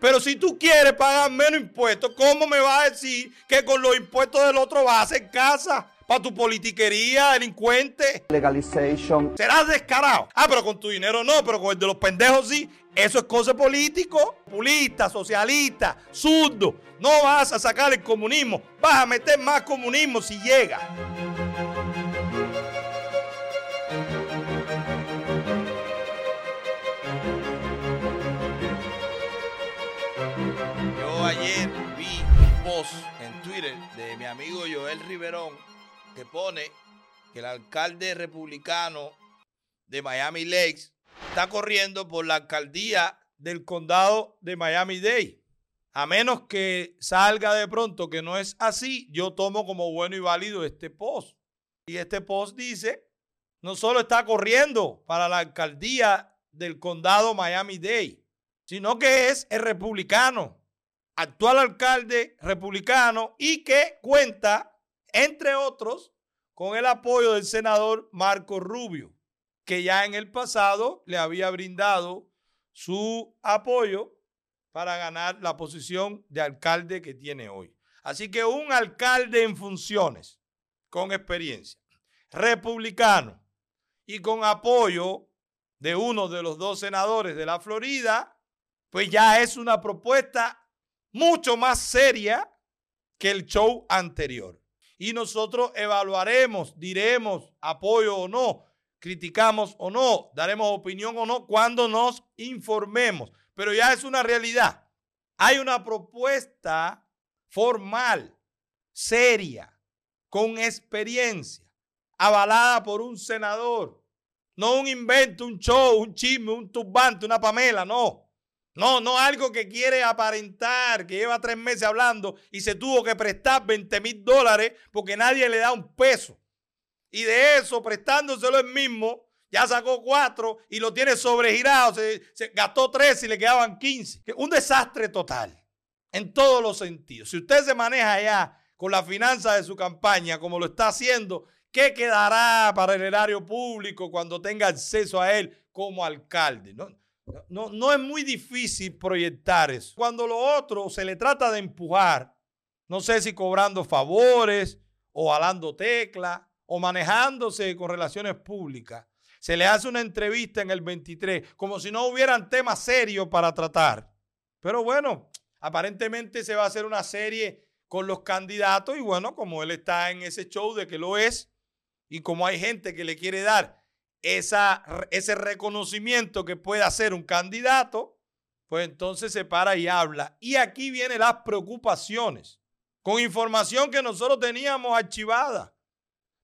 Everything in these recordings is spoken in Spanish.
Pero si tú quieres pagar menos impuestos, ¿cómo me vas a decir que con los impuestos del otro vas a hacer casa? Para tu politiquería, delincuente. Legalization. Serás descarado. Ah, pero con tu dinero no, pero con el de los pendejos sí. Eso es cosa político. Populista, socialista, zurdo. No vas a sacar el comunismo. Vas a meter más comunismo si llega. Amigo Joel Riverón que pone que el alcalde republicano de Miami Lakes está corriendo por la alcaldía del condado de Miami-Dade. A menos que salga de pronto que no es así, yo tomo como bueno y válido este post. Y este post dice, no solo está corriendo para la alcaldía del condado Miami-Dade, sino que es el republicano, actual alcalde republicano y que cuenta, entre otros, con el apoyo del senador Marco Rubio, que ya en el pasado le había brindado su apoyo para ganar la posición de alcalde que tiene hoy. Así que un alcalde en funciones, con experiencia, republicano y con apoyo de uno de los dos senadores de la Florida, pues ya es una propuesta mucho más seria que el show anterior. Y nosotros evaluaremos, diremos apoyo o no, criticamos o no, daremos opinión o no cuando nos informemos. Pero ya es una realidad. Hay una propuesta formal, seria, con experiencia, avalada por un senador. No un invento, un show, un chisme, un turbante, una pamela, no. No, no algo que quiere aparentar, que lleva tres meses hablando y se tuvo que prestar 20 mil dólares porque nadie le da un peso. Y de eso, prestándoselo él mismo, ya sacó cuatro y lo tiene sobregirado. Se, se gastó tres y le quedaban 15. Un desastre total, en todos los sentidos. Si usted se maneja ya con la finanza de su campaña, como lo está haciendo, ¿qué quedará para el erario público cuando tenga acceso a él como alcalde? No, no, no es muy difícil proyectar eso. Cuando lo otro se le trata de empujar, no sé si cobrando favores o alando tecla o manejándose con relaciones públicas, se le hace una entrevista en el 23 como si no hubieran temas serios para tratar. Pero bueno, aparentemente se va a hacer una serie con los candidatos y bueno, como él está en ese show de que lo es y como hay gente que le quiere dar esa, ese reconocimiento que puede hacer un candidato, pues entonces se para y habla. Y aquí vienen las preocupaciones, con información que nosotros teníamos archivada,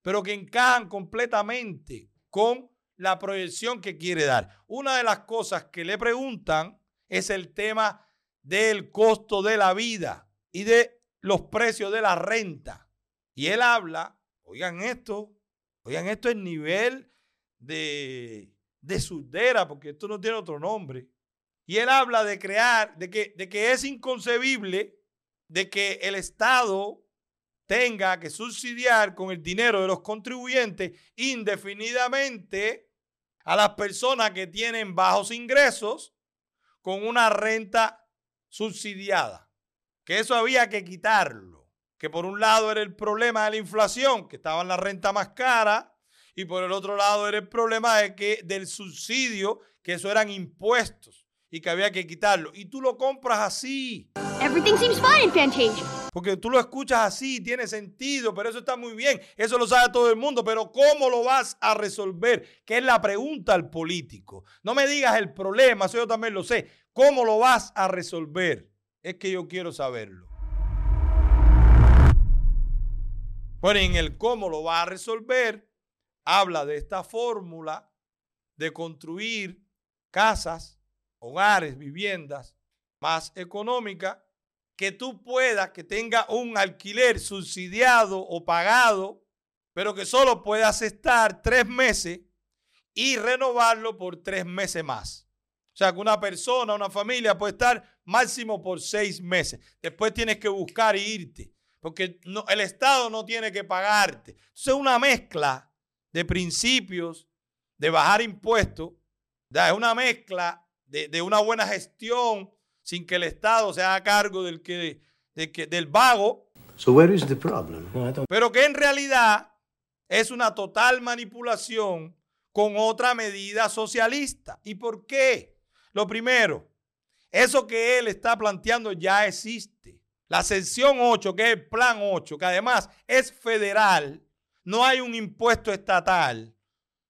pero que encajan completamente con la proyección que quiere dar. Una de las cosas que le preguntan es el tema del costo de la vida y de los precios de la renta. Y él habla, oigan esto, oigan esto es nivel de, de surdera, porque esto no tiene otro nombre. Y él habla de crear, de que, de que es inconcebible de que el Estado tenga que subsidiar con el dinero de los contribuyentes indefinidamente a las personas que tienen bajos ingresos con una renta subsidiada. Que eso había que quitarlo. Que por un lado era el problema de la inflación, que estaba en la renta más cara, y por el otro lado era el problema de que, del subsidio, que eso eran impuestos y que había que quitarlo. Y tú lo compras así. Everything seems fine in Fantasia. Porque tú lo escuchas así, tiene sentido, pero eso está muy bien. Eso lo sabe todo el mundo, pero ¿cómo lo vas a resolver? Que es la pregunta al político. No me digas el problema, eso yo también lo sé. ¿Cómo lo vas a resolver? Es que yo quiero saberlo. Bueno, en el cómo lo va a resolver, habla de esta fórmula de construir casas, hogares, viviendas más económicas, que tú puedas, que tenga un alquiler subsidiado o pagado, pero que solo puedas estar tres meses y renovarlo por tres meses más. O sea, que una persona, una familia puede estar máximo por seis meses. Después tienes que buscar e irte, porque el Estado no tiene que pagarte. Entonces, es una mezcla de principios, de bajar impuestos, es una mezcla de, de una buena gestión, sin que el Estado se haga cargo del, que, del vago. Pero que en realidad es una total manipulación con otra medida socialista. ¿Y por qué? Lo primero, eso que él está planteando ya existe. La sección 8, que es el plan 8, que además es federal, no hay un impuesto estatal,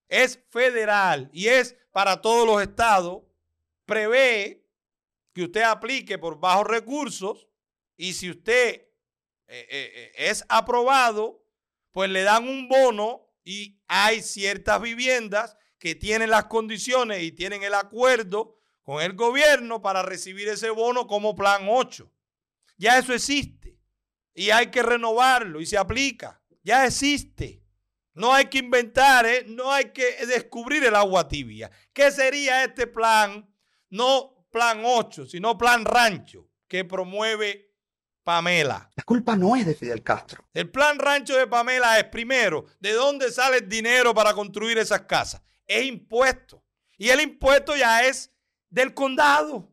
es federal y es para todos los estados, prevé que usted aplique por bajos recursos y si usted eh, eh, eh, es aprobado, pues le dan un bono y hay ciertas viviendas que tienen las condiciones y tienen el acuerdo con el gobierno para recibir ese bono como plan 8. Ya eso existe y hay que renovarlo y se aplica. Ya existe. No hay que inventar, ¿eh? no hay que descubrir el agua tibia. ¿Qué sería este plan? No plan 8, sino plan rancho que promueve Pamela. La culpa no es de Fidel Castro. El plan rancho de Pamela es, primero, ¿de dónde sale el dinero para construir esas casas? Es impuesto. Y el impuesto ya es del condado.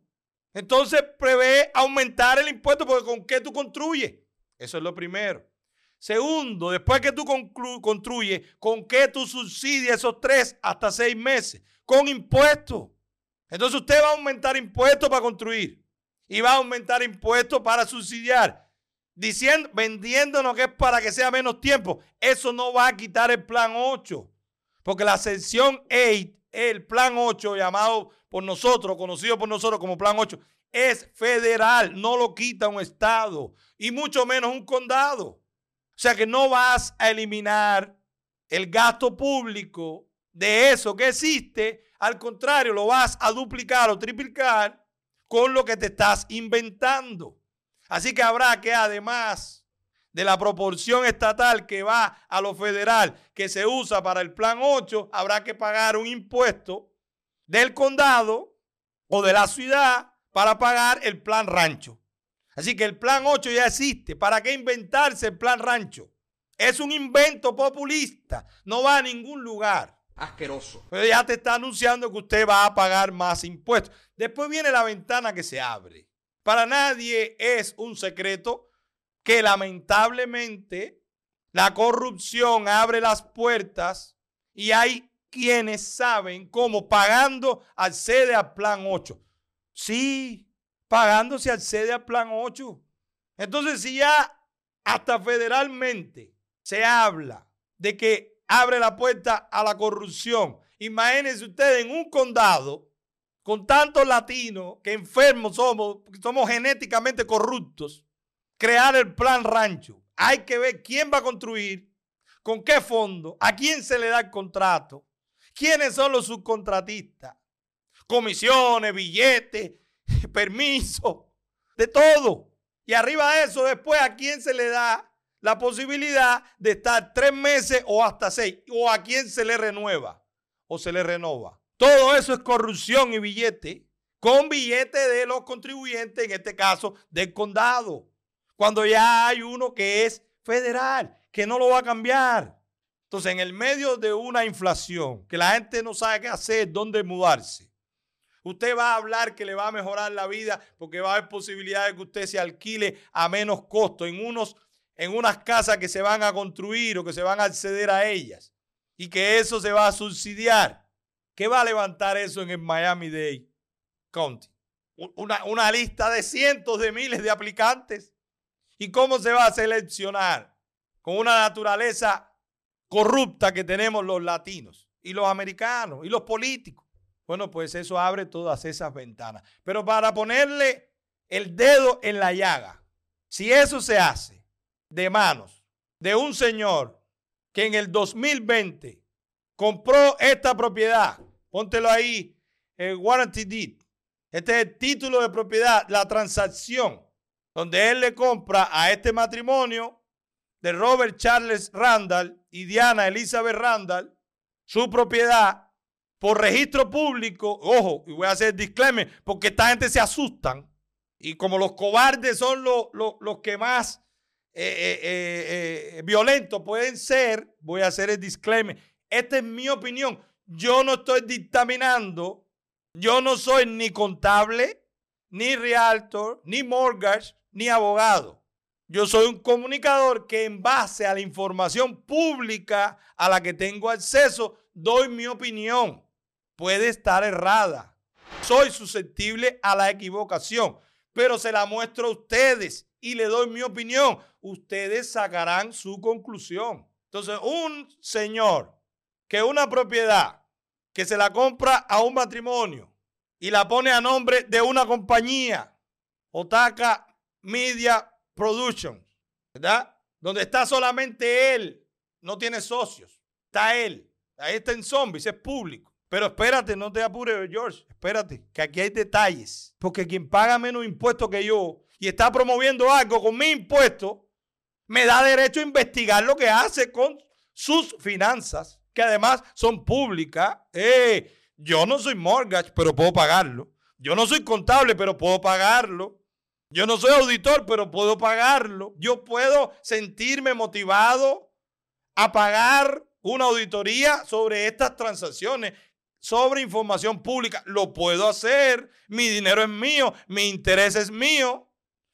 Entonces prevé aumentar el impuesto porque con qué tú construyes. Eso es lo primero. Segundo, después que tú construyes, ¿con qué tú subsidias esos tres hasta seis meses? Con impuestos. Entonces usted va a aumentar impuestos para construir y va a aumentar impuestos para subsidiar, diciendo, vendiéndonos que es para que sea menos tiempo. Eso no va a quitar el plan 8, porque la sección 8, el plan 8 llamado por nosotros, conocido por nosotros como plan 8, es federal, no lo quita un estado y mucho menos un condado. O sea que no vas a eliminar el gasto público de eso que existe. Al contrario, lo vas a duplicar o triplicar con lo que te estás inventando. Así que habrá que además de la proporción estatal que va a lo federal, que se usa para el plan 8, habrá que pagar un impuesto del condado o de la ciudad para pagar el plan rancho. Así que el plan 8 ya existe. ¿Para qué inventarse el plan rancho? Es un invento populista. No va a ningún lugar. Asqueroso. Pero ya te está anunciando que usted va a pagar más impuestos. Después viene la ventana que se abre. Para nadie es un secreto que lamentablemente la corrupción abre las puertas y hay quienes saben cómo pagando accede al plan 8. Sí, pagándose accede al plan 8. Entonces, si ya hasta federalmente se habla de que abre la puerta a la corrupción, imagínense ustedes en un condado con tantos latinos que enfermos somos, somos genéticamente corruptos, crear el plan rancho. Hay que ver quién va a construir, con qué fondo, a quién se le da el contrato, quiénes son los subcontratistas, comisiones, billetes, permiso, de todo. Y arriba de eso, después a quién se le da la posibilidad de estar tres meses o hasta seis, o a quién se le renueva o se le renova. Todo eso es corrupción y billete, con billete de los contribuyentes, en este caso del condado, cuando ya hay uno que es federal, que no lo va a cambiar. Entonces, en el medio de una inflación, que la gente no sabe qué hacer, dónde mudarse, Usted va a hablar que le va a mejorar la vida porque va a haber posibilidad de que usted se alquile a menos costo en, unos, en unas casas que se van a construir o que se van a acceder a ellas y que eso se va a subsidiar. ¿Qué va a levantar eso en el Miami-Dade County? Una, una lista de cientos de miles de aplicantes. ¿Y cómo se va a seleccionar? Con una naturaleza corrupta que tenemos los latinos y los americanos y los políticos. Bueno, pues eso abre todas esas ventanas. Pero para ponerle el dedo en la llaga, si eso se hace de manos de un señor que en el 2020 compró esta propiedad, póntelo ahí, el warranty deed, este es el título de propiedad, la transacción, donde él le compra a este matrimonio de Robert Charles Randall y Diana Elizabeth Randall su propiedad por registro público, ojo, y voy a hacer disclaimer, porque esta gente se asustan. Y como los cobardes son los, los, que más eh, eh, eh, violentos pueden ser, voy a hacer el disclaimer. Esta es mi opinión. Yo no estoy dictaminando, yo no soy ni contable, ni realtor, ni mortgage, ni abogado. Yo soy un comunicador que en base a la información pública a la que tengo acceso, doy mi opinión. Puede estar errada. Soy susceptible a la equivocación, pero se la muestro a ustedes y le doy mi opinión. Ustedes sacarán su conclusión. Entonces, un señor que una propiedad que se la compra a un matrimonio y la pone a nombre de una compañía, Otaka Media Productions, ¿verdad? Donde está solamente él, no tiene socios, está él. Ahí está en zombies, es público. Pero espérate, no te apures, George. Espérate, que aquí hay detalles. Porque quien paga menos impuestos que yo y está promoviendo algo con mi impuesto, me da derecho a investigar lo que hace con sus finanzas, que además son públicas. Eh, yo no soy mortgage, pero puedo pagarlo. Yo no soy contable, pero puedo pagarlo. Yo no soy auditor, pero puedo pagarlo. Yo puedo sentirme motivado a pagar una auditoría sobre estas transacciones, sobre información pública. Lo puedo hacer. Mi dinero es mío, mi interés es mío.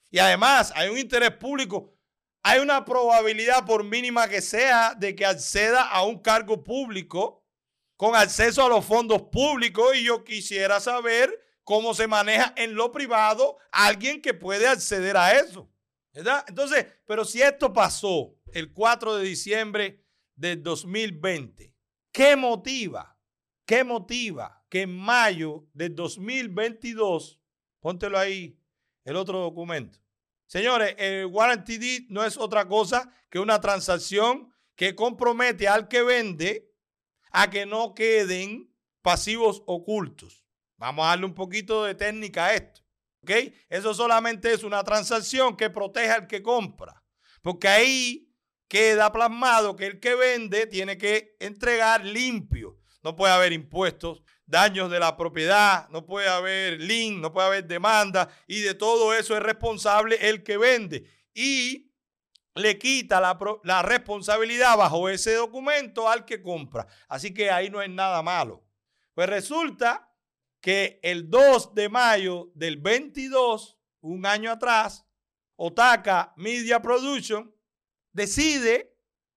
Y además hay un interés público. Hay una probabilidad, por mínima que sea, de que acceda a un cargo público con acceso a los fondos públicos. Y yo quisiera saber cómo se maneja en lo privado alguien que puede acceder a eso. ¿Verdad? Entonces, pero si esto pasó el 4 de diciembre del 2020, ¿qué motiva? ¿Qué motiva que en mayo del 2022, póntelo ahí, el otro documento. Señores, el warranty deed no es otra cosa que una transacción que compromete al que vende a que no queden pasivos ocultos. Vamos a darle un poquito de técnica a esto. ¿Ok? Eso solamente es una transacción que protege al que compra. Porque ahí queda plasmado que el que vende tiene que entregar limpio. No puede haber impuestos, daños de la propiedad, no puede haber link, no puede haber demanda y de todo eso es responsable el que vende. Y le quita la, la, responsabilidad bajo ese documento al que compra. Así que ahí no es nada malo. Pues resulta que el 2 de mayo del 22, un año atrás, Otaka Media Production decide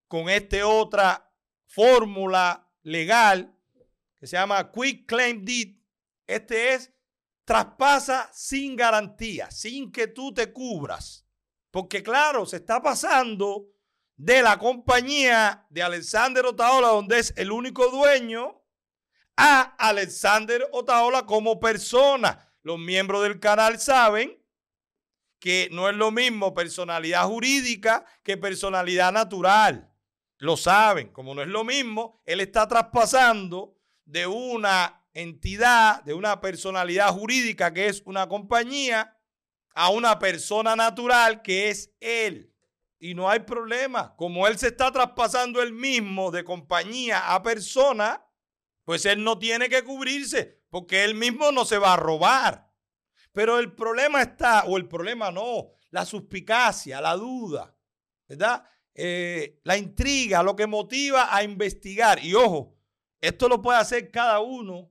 con esta otra fórmula legal que se llama Quick Claim Deed. Este es traspasa sin garantía, sin que tú te cubras. Porque claro, se está pasando de la compañía de Alexander Otaola, donde es el único dueño, a Alexander Otaola como persona. Los miembros del canal saben que no es lo mismo personalidad jurídica que personalidad natural. Lo saben, como no es lo mismo, él está traspasando de una entidad, de una personalidad jurídica que es una compañía, a una persona natural que es él. Y no hay problema. Como él se está traspasando él mismo de compañía a persona, pues él no tiene que cubrirse porque él mismo no se va a robar. Pero el problema está, o el problema no, la suspicacia, la duda, ¿verdad? Eh, la intriga, lo que motiva a investigar. Y ojo, esto lo puede hacer cada uno.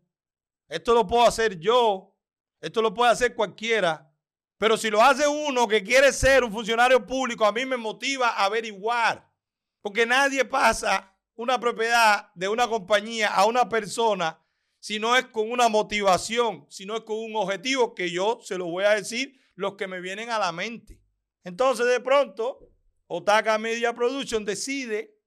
Esto lo puedo hacer yo. Esto lo puede hacer cualquiera. Pero si lo hace uno que quiere ser un funcionario público, a mí me motiva a averiguar. Porque nadie pasa una propiedad de una compañía a una persona si no es con una motivación, si no es con un objetivo que yo se lo voy a decir los que me vienen a la mente. Entonces de pronto, Otaka Media Production decide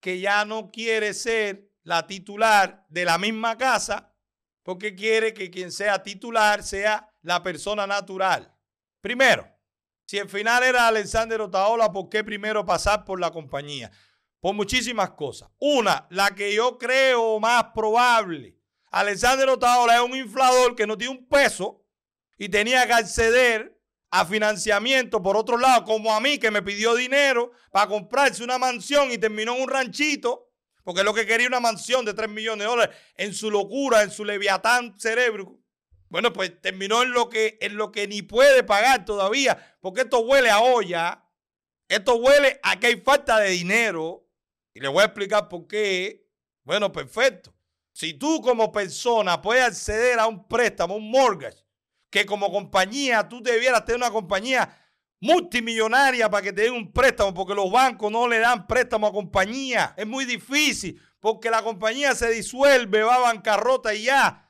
que ya no quiere ser la titular de la misma casa porque quiere que quien sea titular sea la persona natural. Primero, si el final era Alexander Otaola, ¿por qué primero pasar por la compañía? Por muchísimas cosas. Una, la que yo creo más probable. Alexander Otaola es un inflador que no tiene un peso y tenía que acceder a financiamiento por otro lado, como a mí que me pidió dinero para comprarse una mansión y terminó en un ranchito porque es lo que quería una mansión de 3 millones de dólares en su locura, en su leviatán cerebro. Bueno, pues terminó en lo que, en lo que ni puede pagar todavía, porque esto huele a olla, esto huele a que hay falta de dinero. Y le voy a explicar por qué. Bueno, perfecto. Si tú como persona puedes acceder a un préstamo, un mortgage, que como compañía tú debieras tener una compañía multimillonaria para que te den un préstamo, porque los bancos no le dan préstamo a compañía. Es muy difícil, porque la compañía se disuelve, va a bancarrota y ya.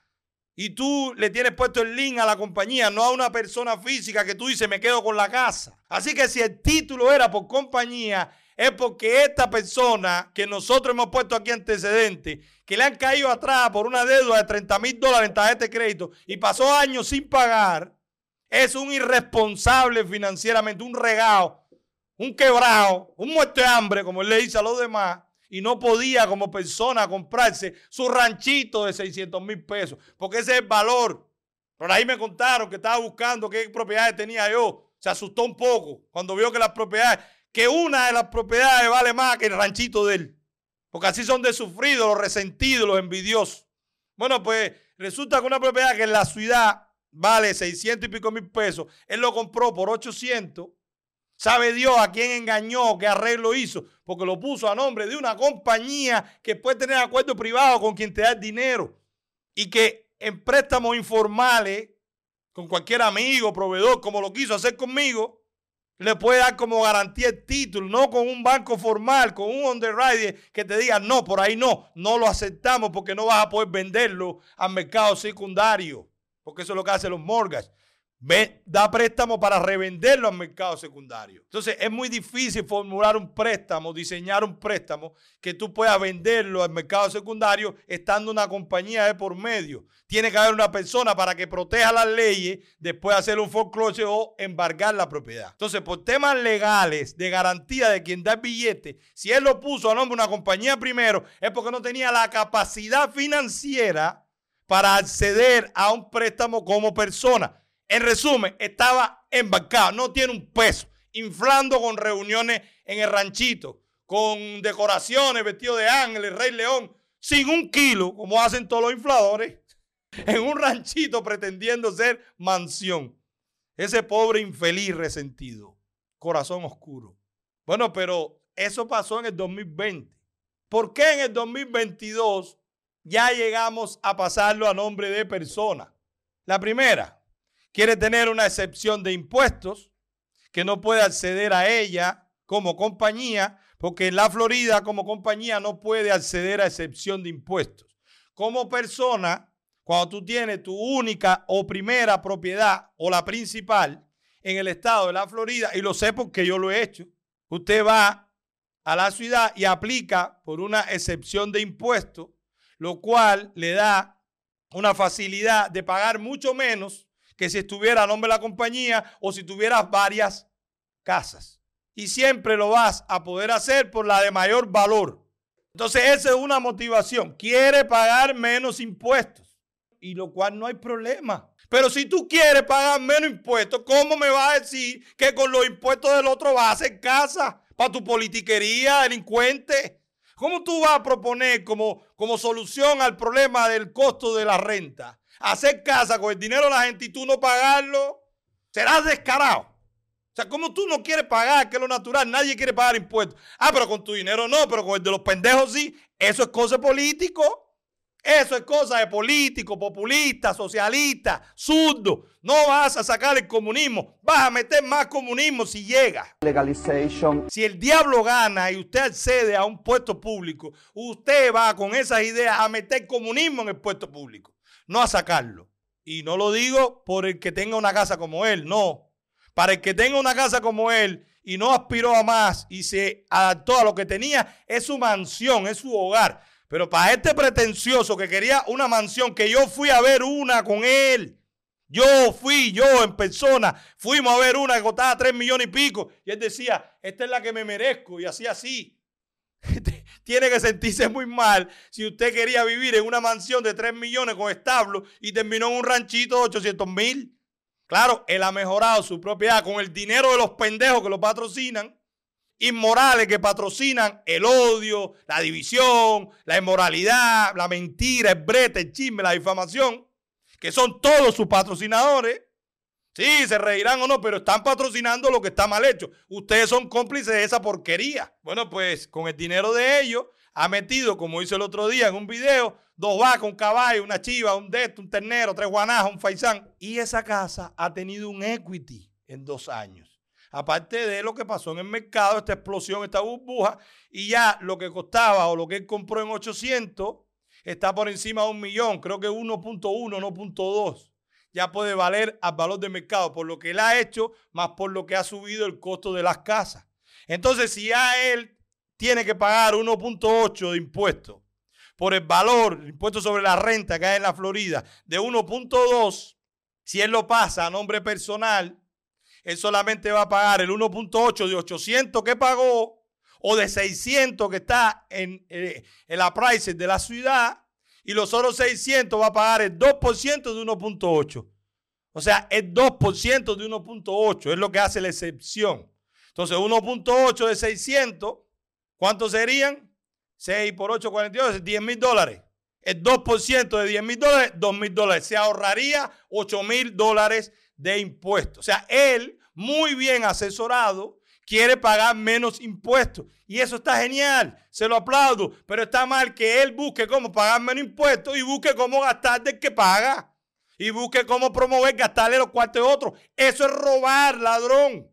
Y tú le tienes puesto el link a la compañía, no a una persona física que tú dices me quedo con la casa. Así que si el título era por compañía, es porque esta persona que nosotros hemos puesto aquí antecedentes, que le han caído atrás por una deuda de 30 mil dólares en tarjeta de crédito y pasó años sin pagar, es un irresponsable financieramente, un regalo, un quebrado, un muerto de hambre, como él le dice a los demás, y no podía como persona comprarse su ranchito de 600 mil pesos, porque ese es el valor. Por ahí me contaron que estaba buscando qué propiedades tenía yo. Se asustó un poco cuando vio que las propiedades, que una de las propiedades vale más que el ranchito de él. Porque así son de sufridos, los resentidos, los envidiosos. Bueno, pues resulta que una propiedad que en la ciudad vale 600 y pico mil pesos, él lo compró por 800. ¿Sabe Dios a quién engañó, qué arreglo hizo? Porque lo puso a nombre de una compañía que puede tener acuerdo privado con quien te da el dinero y que en préstamos informales, con cualquier amigo, proveedor, como lo quiso hacer conmigo, le puede dar como garantía el título, no con un banco formal, con un underwriter que te diga, no, por ahí no, no lo aceptamos porque no vas a poder venderlo al mercado secundario porque eso es lo que hacen los da préstamo para revenderlo al mercado secundario. Entonces es muy difícil formular un préstamo, diseñar un préstamo que tú puedas venderlo al mercado secundario estando una compañía de por medio. Tiene que haber una persona para que proteja las leyes, después hacer un foreclosure o embargar la propiedad. Entonces, por temas legales de garantía de quien da el billete, si él lo puso a nombre de una compañía primero, es porque no tenía la capacidad financiera para acceder a un préstamo como persona. En resumen, estaba embarcado, no tiene un peso, inflando con reuniones en el ranchito, con decoraciones, vestido de ángel, rey león, sin un kilo, como hacen todos los infladores, en un ranchito pretendiendo ser mansión. Ese pobre infeliz resentido, corazón oscuro. Bueno, pero eso pasó en el 2020. ¿Por qué en el 2022 ya llegamos a pasarlo a nombre de persona. La primera, quiere tener una excepción de impuestos que no puede acceder a ella como compañía, porque la Florida como compañía no puede acceder a excepción de impuestos. Como persona, cuando tú tienes tu única o primera propiedad o la principal en el estado de la Florida, y lo sé porque yo lo he hecho, usted va a la ciudad y aplica por una excepción de impuestos lo cual le da una facilidad de pagar mucho menos que si estuviera a nombre de la compañía o si tuvieras varias casas. Y siempre lo vas a poder hacer por la de mayor valor. Entonces esa es una motivación. Quiere pagar menos impuestos. Y lo cual no hay problema. Pero si tú quieres pagar menos impuestos, ¿cómo me vas a decir que con los impuestos del otro vas a hacer casa para tu politiquería, delincuente? ¿Cómo tú vas a proponer como, como solución al problema del costo de la renta hacer casa con el dinero de la gente y tú no pagarlo? Serás descarado. O sea, ¿cómo tú no quieres pagar? Que es lo natural. Nadie quiere pagar impuestos. Ah, pero con tu dinero no, pero con el de los pendejos sí. Eso es cosa político. Eso es cosa de político, populista, socialista, zurdo. No vas a sacar el comunismo. Vas a meter más comunismo si llega. Legalization. Si el diablo gana y usted accede a un puesto público, usted va con esas ideas a meter comunismo en el puesto público, no a sacarlo. Y no lo digo por el que tenga una casa como él, no. Para el que tenga una casa como él y no aspiró a más y se adaptó a lo que tenía, es su mansión, es su hogar. Pero para este pretencioso que quería una mansión, que yo fui a ver una con él. Yo fui, yo en persona, fuimos a ver una que costaba 3 millones y pico. Y él decía, esta es la que me merezco. Y así, así. Tiene que sentirse muy mal si usted quería vivir en una mansión de 3 millones con establo y terminó en un ranchito de 800 mil. Claro, él ha mejorado su propiedad con el dinero de los pendejos que lo patrocinan inmorales que patrocinan el odio, la división, la inmoralidad, la mentira, el brete, el chisme, la difamación, que son todos sus patrocinadores. Sí, se reirán o no, pero están patrocinando lo que está mal hecho. Ustedes son cómplices de esa porquería. Bueno, pues con el dinero de ellos ha metido, como hice el otro día en un video, dos vacas, un caballo, una chiva, un deto, un ternero, tres guanajas, un faisán. Y esa casa ha tenido un equity en dos años. Aparte de lo que pasó en el mercado, esta explosión, esta burbuja, y ya lo que costaba o lo que él compró en 800 está por encima de un millón, creo que 1.1, 1.2. Ya puede valer al valor de mercado por lo que él ha hecho, más por lo que ha subido el costo de las casas. Entonces, si ya él tiene que pagar 1.8 de impuestos por el valor, el impuesto sobre la renta que hay en la Florida, de 1.2, si él lo pasa a nombre personal, él solamente va a pagar el 1.8 de 800 que pagó o de 600 que está en, eh, en la price de la ciudad y los otros 600 va a pagar el 2% de 1.8. O sea, el 2% de 1.8 es lo que hace la excepción. Entonces, 1.8 de 600, ¿cuántos serían? 6 por 8, 42, 10 mil dólares. El 2% de 10 mil dólares, 2 mil dólares. Se ahorraría 8 mil dólares de impuestos. O sea, él, muy bien asesorado, quiere pagar menos impuestos. Y eso está genial, se lo aplaudo, pero está mal que él busque cómo pagar menos impuestos y busque cómo gastar del que paga. Y busque cómo promover gastarle los cuartos de otros. Eso es robar, ladrón.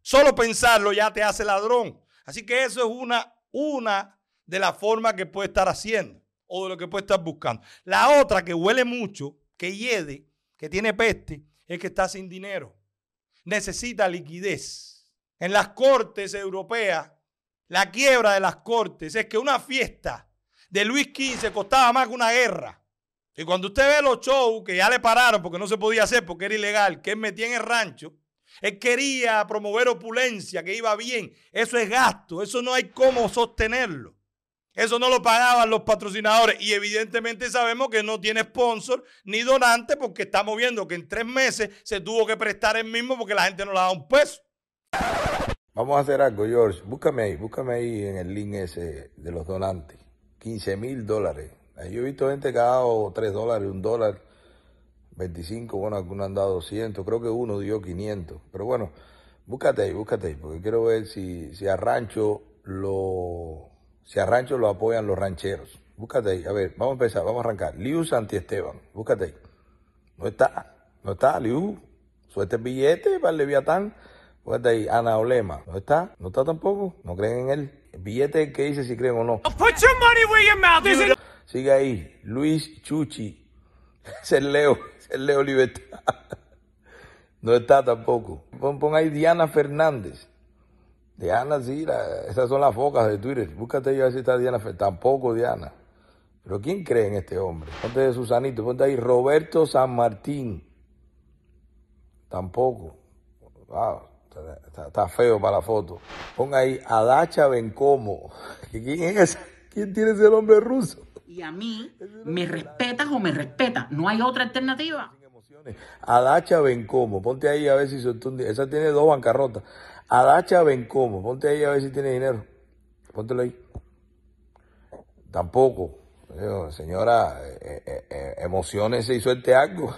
Solo pensarlo ya te hace ladrón. Así que eso es una, una de las formas que puede estar haciendo o de lo que puede estar buscando. La otra que huele mucho, que hiede, que tiene peste, es que está sin dinero. Necesita liquidez. En las cortes europeas, la quiebra de las cortes es que una fiesta de Luis XV costaba más que una guerra. Y cuando usted ve los shows que ya le pararon porque no se podía hacer, porque era ilegal, que él metía en el rancho, él quería promover opulencia, que iba bien. Eso es gasto, eso no hay cómo sostenerlo. Eso no lo pagaban los patrocinadores y evidentemente sabemos que no tiene sponsor ni donante porque estamos viendo que en tres meses se tuvo que prestar el mismo porque la gente no le daba un peso. Vamos a hacer algo, George. Búscame ahí, búscame ahí en el link ese de los donantes. 15 mil dólares. Yo he visto gente que ha dado 3 dólares, 1 dólar, 25, bueno, algunos han dado 200, creo que uno dio 500. Pero bueno, búscate ahí, búscate ahí, porque quiero ver si, si a Rancho lo si a Rancho lo apoyan los rancheros. Búscate ahí. A ver, vamos a empezar, vamos a arrancar. Liu Santi Esteban, búscate ahí. No está, no está, Liu. Suerte el billete para el Leviatán. Búscate ahí. Ana Olema, no está, no está tampoco. No creen en él. El billete que dice si creen o no. Put your money where your mouth is. Sigue ahí. Luis Chuchi. Es el Leo, es el Leo Libertad. No está tampoco. Pon, pon ahí Diana Fernández. Diana, sí, esas son las focas de Twitter. Búscate ahí a ver si está Diana. Tampoco Diana. Pero ¿quién cree en este hombre? Ponte de Susanito, ponte ahí Roberto San Martín. Tampoco. Wow, está, feo para la foto. Pon ahí Adacha Bencomo. ¿Quién es ese? ¿Quién tiene ese nombre ruso? Y a mí, ¿me respetas o me respetas? No hay otra alternativa. Adacha Bencomo. Ponte ahí a ver si esa tiene dos bancarrotas. Adacha Bencomo, ponte ahí a ver si tiene dinero. Póntelo ahí. Tampoco. Señora, eh, eh, eh, emociones y suelte algo.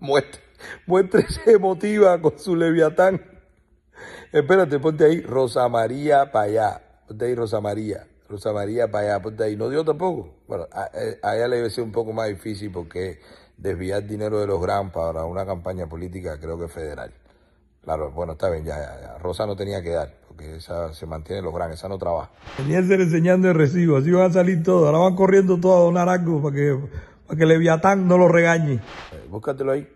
Muestre, muéstrese emotiva con su leviatán. Espérate, ponte ahí Rosa María para allá. Ponte ahí Rosa María. Rosa María para allá, ponte ahí. No dio tampoco. Bueno, a, a ella le debe ser un poco más difícil porque desviar dinero de los gran para una campaña política creo que federal. Claro, bueno, está bien, ya, ya, Rosa no tenía que dar, porque esa se mantiene los grandes, esa no trabaja. Tenía que ser enseñando el recibo, así van a salir todos. Ahora van corriendo todos a donar algo para que, para que Leviatán no lo regañe. Eh, búscatelo ahí.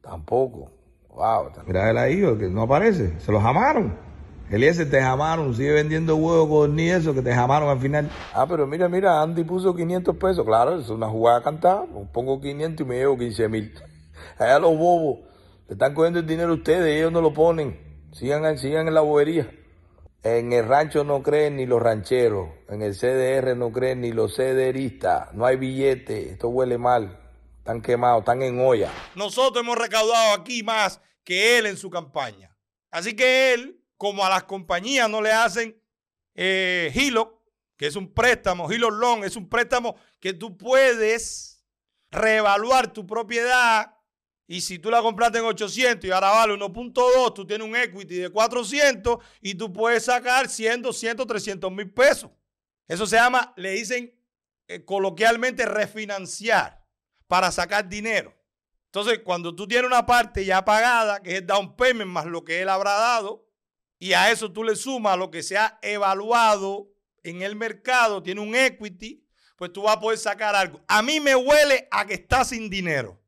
Tampoco. Wow. Mira él ahí, que no aparece. Se los jamaron. Eliezer te jamaron, sigue vendiendo huevos con ni eso, que te jamaron al final. Ah, pero mira, mira, Andy puso 500 pesos. Claro, es una jugada cantada. Pongo 500 y me llevo 15 mil. Allá los bobos le están cogiendo el dinero ustedes, ellos no lo ponen. Sigan, sigan en la bobería. En el rancho no creen ni los rancheros. En el CDR no creen ni los cederistas. No hay billete. Esto huele mal. Están quemados, están en olla. Nosotros hemos recaudado aquí más que él en su campaña. Así que él, como a las compañías no le hacen eh, Hilo, que es un préstamo, Hilo Long es un préstamo que tú puedes reevaluar tu propiedad y si tú la compraste en 800 y ahora vale 1.2, tú tienes un equity de 400 y tú puedes sacar 100, 200, 300 mil pesos. Eso se llama, le dicen eh, coloquialmente refinanciar para sacar dinero. Entonces, cuando tú tienes una parte ya pagada, que es down payment más lo que él habrá dado, y a eso tú le sumas lo que se ha evaluado en el mercado, tiene un equity, pues tú vas a poder sacar algo. A mí me huele a que está sin dinero.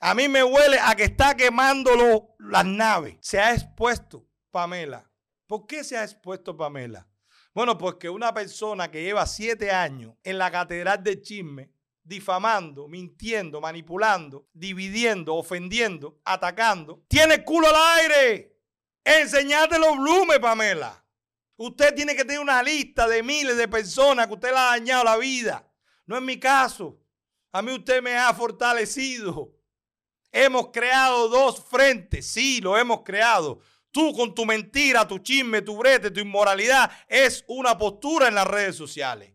A mí me huele a que está quemando las naves. Se ha expuesto Pamela. ¿Por qué se ha expuesto Pamela? Bueno, pues que una persona que lleva siete años en la catedral de chisme, difamando, mintiendo, manipulando, dividiendo, ofendiendo, atacando, tiene culo al aire. Enseñate los blumes, Pamela. Usted tiene que tener una lista de miles de personas que usted le ha dañado la vida. No es mi caso. A mí usted me ha fortalecido. Hemos creado dos frentes. Sí, lo hemos creado. Tú con tu mentira, tu chisme, tu brete, tu inmoralidad, es una postura en las redes sociales.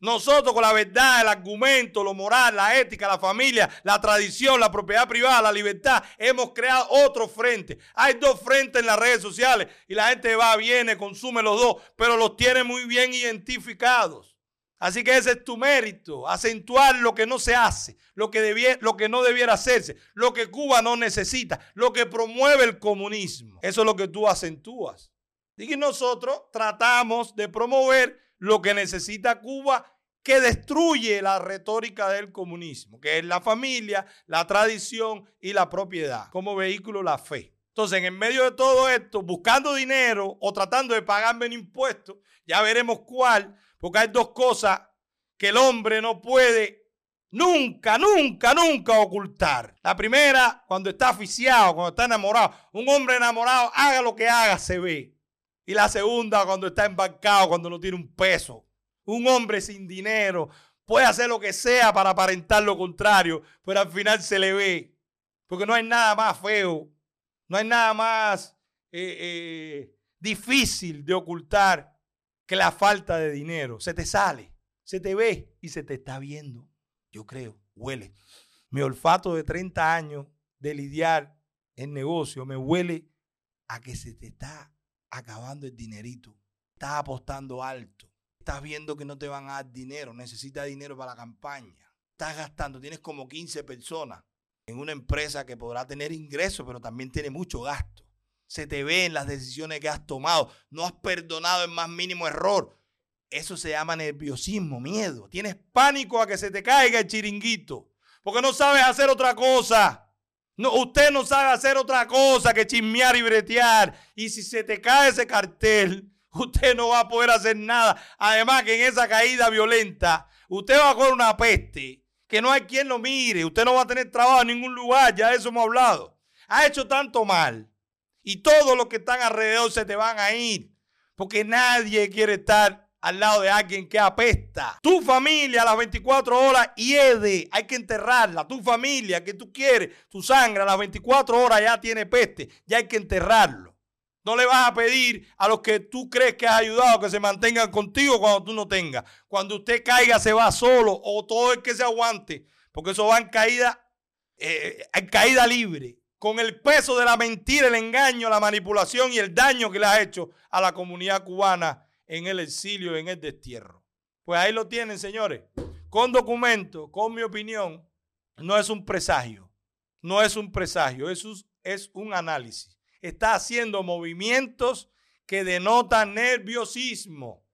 Nosotros con la verdad, el argumento, lo moral, la ética, la familia, la tradición, la propiedad privada, la libertad, hemos creado otro frente. Hay dos frentes en las redes sociales y la gente va, viene, consume los dos, pero los tiene muy bien identificados. Así que ese es tu mérito, acentuar lo que no se hace, lo que, lo que no debiera hacerse, lo que Cuba no necesita, lo que promueve el comunismo. Eso es lo que tú acentúas. Y nosotros tratamos de promover lo que necesita Cuba, que destruye la retórica del comunismo, que es la familia, la tradición y la propiedad, como vehículo la fe. Entonces, en medio de todo esto, buscando dinero o tratando de pagarme un impuesto, ya veremos cuál porque hay dos cosas que el hombre no puede nunca, nunca, nunca ocultar. La primera, cuando está aficiado, cuando está enamorado. Un hombre enamorado, haga lo que haga, se ve. Y la segunda, cuando está embarcado, cuando no tiene un peso. Un hombre sin dinero puede hacer lo que sea para aparentar lo contrario, pero al final se le ve. Porque no hay nada más feo, no hay nada más eh, eh, difícil de ocultar que la falta de dinero se te sale, se te ve y se te está viendo. Yo creo, huele. Mi olfato de 30 años de lidiar en negocio me huele a que se te está acabando el dinerito. Estás apostando alto. Estás viendo que no te van a dar dinero. Necesitas dinero para la campaña. Estás gastando. Tienes como 15 personas en una empresa que podrá tener ingresos, pero también tiene mucho gasto se te ve en las decisiones que has tomado. No has perdonado el más mínimo error. Eso se llama nerviosismo, miedo. Tienes pánico a que se te caiga el chiringuito. Porque no sabes hacer otra cosa. No, usted no sabe hacer otra cosa que chismear y bretear. Y si se te cae ese cartel, usted no va a poder hacer nada. Además que en esa caída violenta, usted va a coger una peste que no hay quien lo mire. Usted no va a tener trabajo en ningún lugar. Ya de eso hemos hablado. Ha hecho tanto mal y todos los que están alrededor se te van a ir. Porque nadie quiere estar al lado de alguien que apesta. Tu familia a las 24 horas hiede, hay que enterrarla. Tu familia que tú quieres, tu sangre a las 24 horas ya tiene peste, ya hay que enterrarlo. No le vas a pedir a los que tú crees que has ayudado que se mantengan contigo cuando tú no tengas. Cuando usted caiga se va solo o todo el que se aguante, porque eso va en caída, eh, en caída libre con el peso de la mentira, el engaño, la manipulación y el daño que le ha hecho a la comunidad cubana en el exilio, en el destierro. Pues ahí lo tienen, señores. Con documento, con mi opinión, no es un presagio. No es un presagio, es un, es un análisis. Está haciendo movimientos que denotan nerviosismo.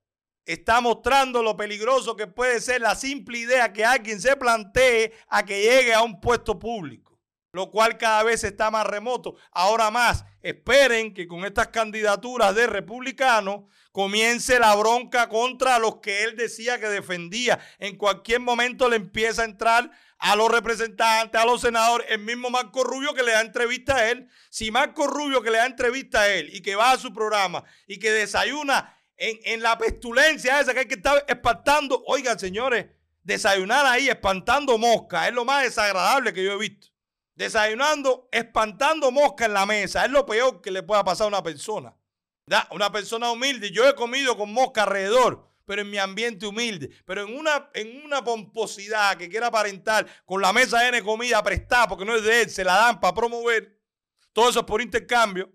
Está mostrando lo peligroso que puede ser la simple idea que alguien se plantee a que llegue a un puesto público lo cual cada vez está más remoto. Ahora más, esperen que con estas candidaturas de republicanos comience la bronca contra los que él decía que defendía. En cualquier momento le empieza a entrar a los representantes, a los senadores, el mismo Marco Rubio que le da entrevista a él. Si Marco Rubio que le da entrevista a él y que va a su programa y que desayuna en, en la pestulencia esa que hay que estar espantando, oigan señores, desayunar ahí espantando mosca es lo más desagradable que yo he visto. Desayunando, espantando mosca en la mesa. Es lo peor que le pueda pasar a una persona. Una persona humilde. Yo he comido con mosca alrededor, pero en mi ambiente humilde. Pero en una, en una pomposidad que quiera aparentar con la mesa de comida prestada porque no es de él, se la dan para promover. Todo eso es por intercambio.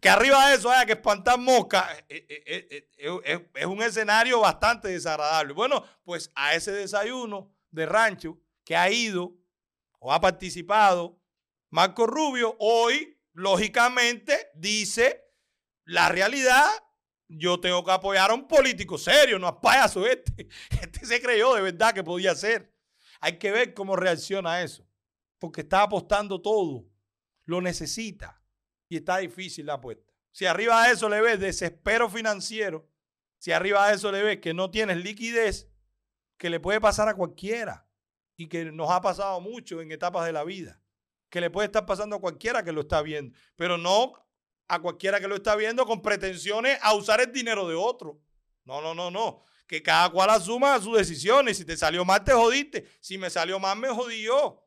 Que arriba de eso haya que espantar moscas eh, eh, eh, es un escenario bastante desagradable. Bueno, pues a ese desayuno de rancho que ha ido o ha participado Marco Rubio, hoy, lógicamente, dice la realidad. Yo tengo que apoyar a un político serio, no a payaso este. Este se creyó de verdad que podía ser. Hay que ver cómo reacciona eso. Porque está apostando todo. Lo necesita y está difícil la apuesta. Si arriba de eso le ves desespero financiero, si arriba de eso le ves que no tienes liquidez, que le puede pasar a cualquiera y que nos ha pasado mucho en etapas de la vida, que le puede estar pasando a cualquiera que lo está viendo, pero no a cualquiera que lo está viendo con pretensiones a usar el dinero de otro. No, no, no, no. Que cada cual asuma sus decisiones. Si te salió mal, te jodiste. Si me salió mal, me jodí yo.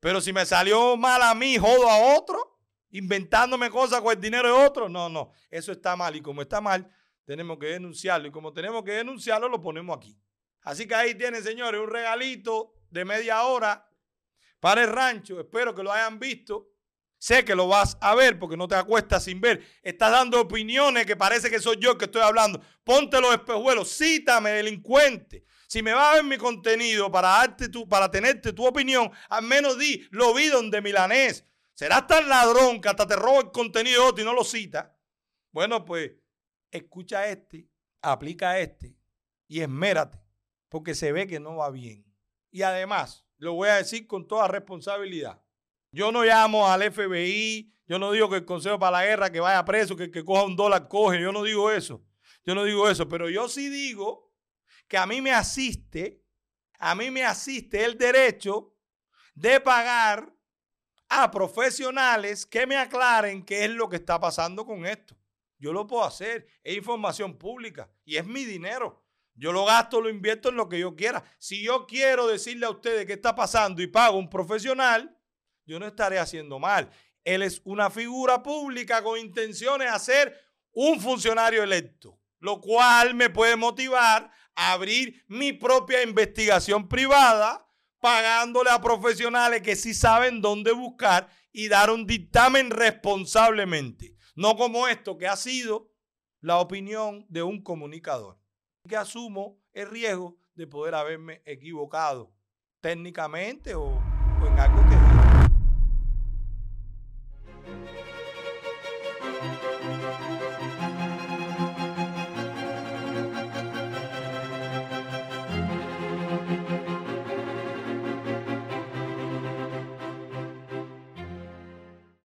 Pero si me salió mal a mí, jodo a otro inventándome cosas con el dinero de otros. No, no, eso está mal y como está mal, tenemos que denunciarlo y como tenemos que denunciarlo, lo ponemos aquí. Así que ahí tienen, señores, un regalito de media hora para el rancho. Espero que lo hayan visto. Sé que lo vas a ver porque no te acuestas sin ver. Estás dando opiniones que parece que soy yo el que estoy hablando. Ponte los espejuelos, cítame, delincuente. Si me vas a ver mi contenido para, darte tu, para tenerte tu opinión, al menos di, lo vi donde Milanés. Serás tan ladrón que hasta te roba el contenido otro y no lo cita. Bueno, pues escucha este, aplica este y esmérate, porque se ve que no va bien. Y además, lo voy a decir con toda responsabilidad. Yo no llamo al FBI, yo no digo que el Consejo para la Guerra que vaya preso, que el que coja un dólar coge, yo no digo eso. Yo no digo eso, pero yo sí digo que a mí me asiste, a mí me asiste el derecho de pagar a profesionales que me aclaren qué es lo que está pasando con esto. Yo lo puedo hacer, es información pública y es mi dinero. Yo lo gasto, lo invierto en lo que yo quiera. Si yo quiero decirle a ustedes qué está pasando y pago un profesional, yo no estaré haciendo mal. Él es una figura pública con intenciones de ser un funcionario electo, lo cual me puede motivar a abrir mi propia investigación privada pagándole a profesionales que sí saben dónde buscar y dar un dictamen responsablemente. No como esto que ha sido la opinión de un comunicador. Que asumo el riesgo de poder haberme equivocado técnicamente o, en algo